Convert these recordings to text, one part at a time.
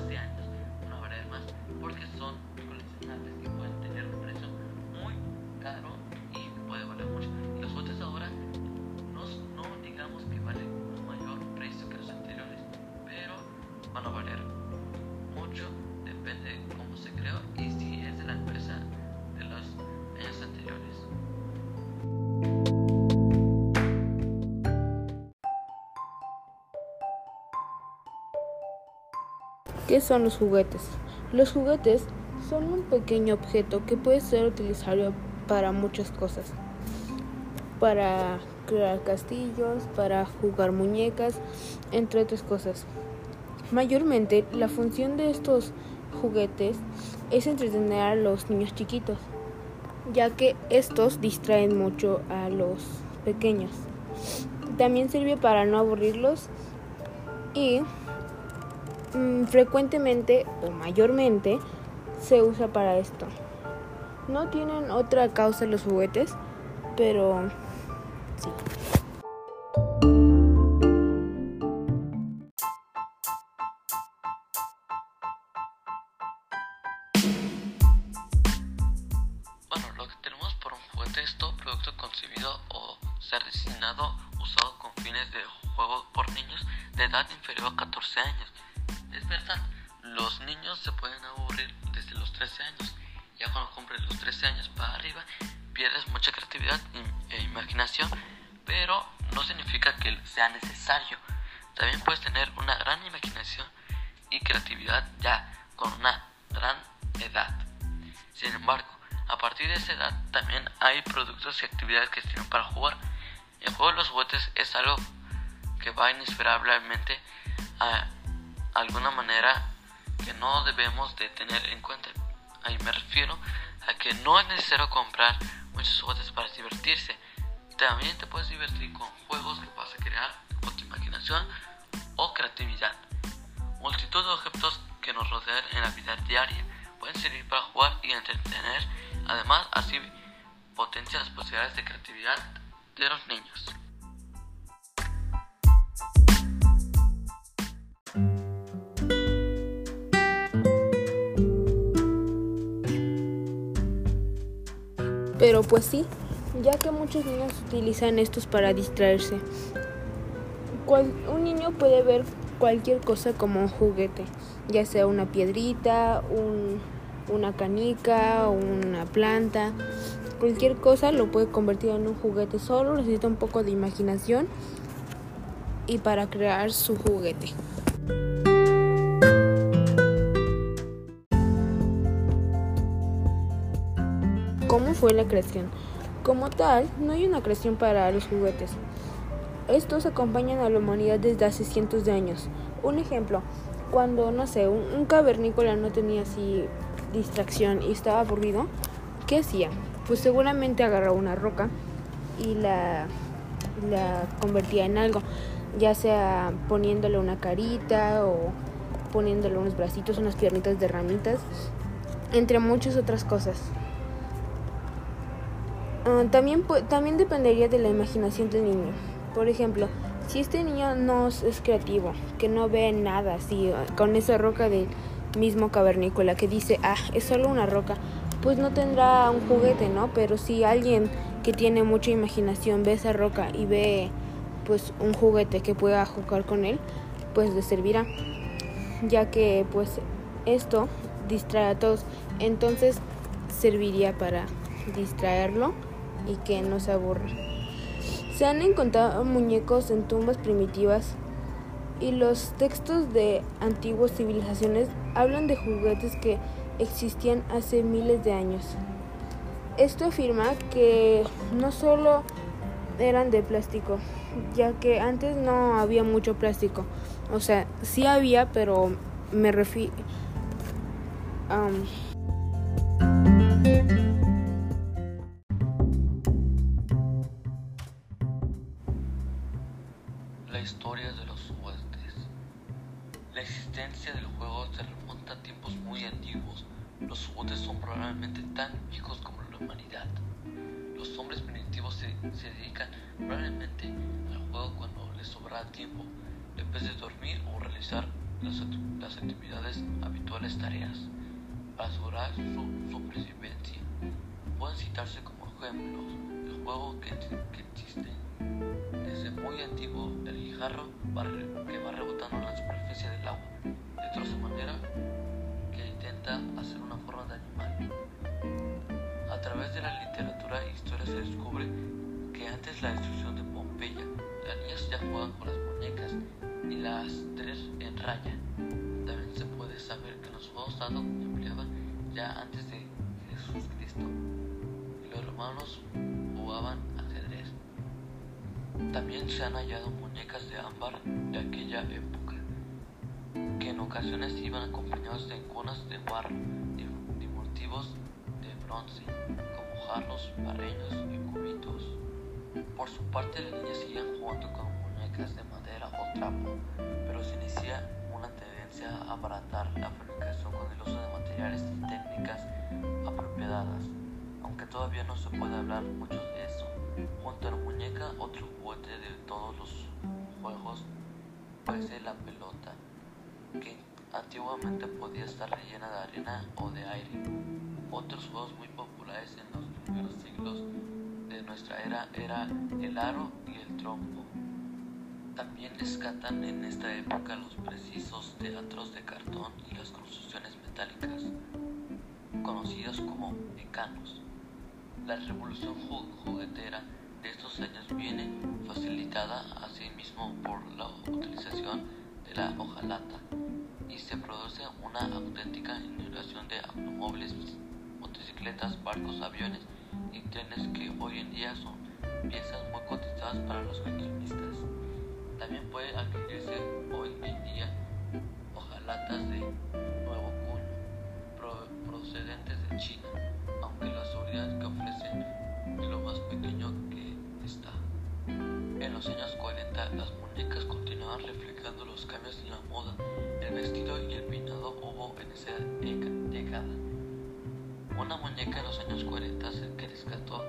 de ¿Qué son los juguetes? Los juguetes son un pequeño objeto que puede ser utilizado para muchas cosas. Para crear castillos, para jugar muñecas, entre otras cosas. Mayormente la función de estos juguetes es entretener a los niños chiquitos, ya que estos distraen mucho a los pequeños. También sirve para no aburrirlos y mm, frecuentemente o mayormente se usa para esto. No tienen otra causa los juguetes, pero sí. Bueno, lo que tenemos por un juguete es todo producto concebido o ser diseñado usado con fines de juego por niños de edad inferior a 14 años. Es verdad, los niños se pueden aburrir desde los 13 años. Ya cuando cumplen los 13 años para arriba, pierdes mucha creatividad e imaginación, pero no significa que sea necesario. También puedes tener una gran imaginación y creatividad ya con una gran edad. Sin embargo, a partir de esa edad también hay productos y actividades que sirven para jugar. El juego de los juguetes es algo que va inesperablemente a alguna manera que no debemos de tener en cuenta. Ahí me refiero a que no es necesario comprar muchos juguetes para divertirse. También te puedes divertir con juegos que vas a crear con tu imaginación o creatividad. Multitud de objetos que nos rodean en la vida diaria pueden servir para jugar y entretener. Además, así potencia las posibilidades de creatividad de los niños. Pero pues sí, ya que muchos niños utilizan estos para distraerse. Un niño puede ver cualquier cosa como un juguete, ya sea una piedrita, un, una canica, una planta, cualquier cosa lo puede convertir en un juguete. Solo necesita un poco de imaginación y para crear su juguete. ¿Cómo fue la creación? Como tal, no hay una creación para los juguetes. Estos acompañan a la humanidad desde hace cientos de años. Un ejemplo, cuando, no sé, un, cavernícola no tenía así distracción y estaba aburrido, ¿qué hacía? Pues seguramente agarraba una roca y la, la convertía en algo, ya sea poniéndole una carita o poniéndole unos bracitos, unas piernitas de ramitas, entre muchas otras cosas. Uh, también, también dependería de la imaginación del niño. Por ejemplo, si este niño no es creativo, que no ve nada así, con esa roca del mismo cavernícola que dice, ah, es solo una roca, pues no tendrá un juguete, ¿no? Pero si alguien que tiene mucha imaginación ve esa roca y ve pues un juguete que pueda jugar con él, pues le servirá, ya que pues esto distrae a todos, entonces serviría para distraerlo y que no se aburra. Se han encontrado muñecos en tumbas primitivas y los textos de antiguas civilizaciones hablan de juguetes que existían hace miles de años. Esto afirma que no solo eran de plástico, ya que antes no había mucho plástico. O sea, sí había, pero me refiero... Juguetes son probablemente tan viejos como la humanidad. Los hombres primitivos se, dedican probablemente al juego cuando les sobra tiempo, vez de dormir o realizar las, actividades habituales tareas, para asegurar su supervivencia. Pueden citarse como ejemplos el juego que, que existe desde muy antiguo, el guijarro que va rebotando en la superficie del agua, de otra manera que intenta hacer una forma de animal. A través de la literatura e historia se descubre que antes la destrucción de Pompeya, las niñas ya jugaban con las muñecas y las tres en raya. También se puede saber que los juegos dado empleaban ya antes de Jesús Cristo. Los romanos jugaban ajedrez. También se han hallado muñecas de ámbar de aquella época, que en ocasiones iban acompañados de iconas de barro y motivos de bronce, como jarros, barreños y cubitos. Por su parte, las niñas siguen jugando con muñecas de madera o trapo, pero se inicia una tendencia a abaratar la fabricación con el uso de materiales y técnicas apropiadas, aunque todavía no se puede hablar mucho de eso. Junto a la muñeca, otro juguete de todos los juegos puede ser la pelota, que antiguamente podía estar rellena de arena o de aire. Otros juegos muy populares en los primeros siglos de nuestra era era el aro y el trompo. También rescatan en esta época los precisos teatros de cartón y las construcciones metálicas, conocidos como mecanos. La revolución juguetera de estos años viene facilitada asimismo por la utilización de la hojalata y se produce una auténtica innovación de automóviles, motocicletas, barcos, aviones y trenes que hoy en día son piezas muy cotizadas para los coleccionistas. También puede adquirirse hoy en día hojalatas de nuevo cuño procedentes de China, aunque la seguridad que ofrecen es lo más pequeño que está. En los años 40 las reflejando los cambios en la moda, el vestido y el peinado hubo en esa década. Una muñeca en los años 40 que rescató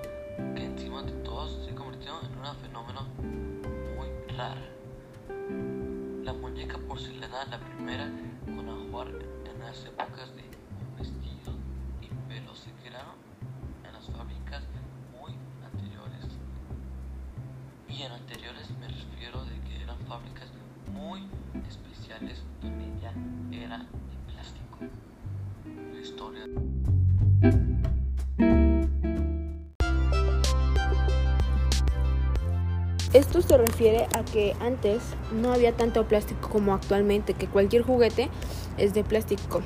que encima de todos se convirtió en un fenómeno muy raro. La muñeca porcelana, la primera con ajuar en las épocas de vestido y pelo, se crearon en las fábricas muy anteriores. Y en anteriores me refiero de que eran fábricas muy especiales donde ya era de plástico. La historia. Esto se refiere a que antes no había tanto plástico como actualmente, que cualquier juguete es de plástico.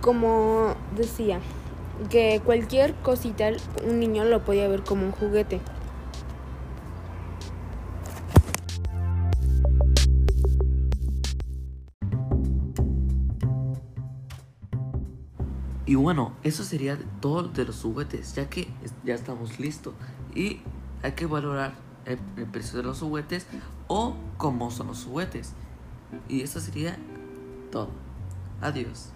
Como decía, que cualquier cosita un niño lo podía ver como un juguete. Y bueno, eso sería todo de los juguetes, ya que ya estamos listos. Y hay que valorar el, precio de los juguetes o cómo son los juguetes. Y eso sería todo. Adiós.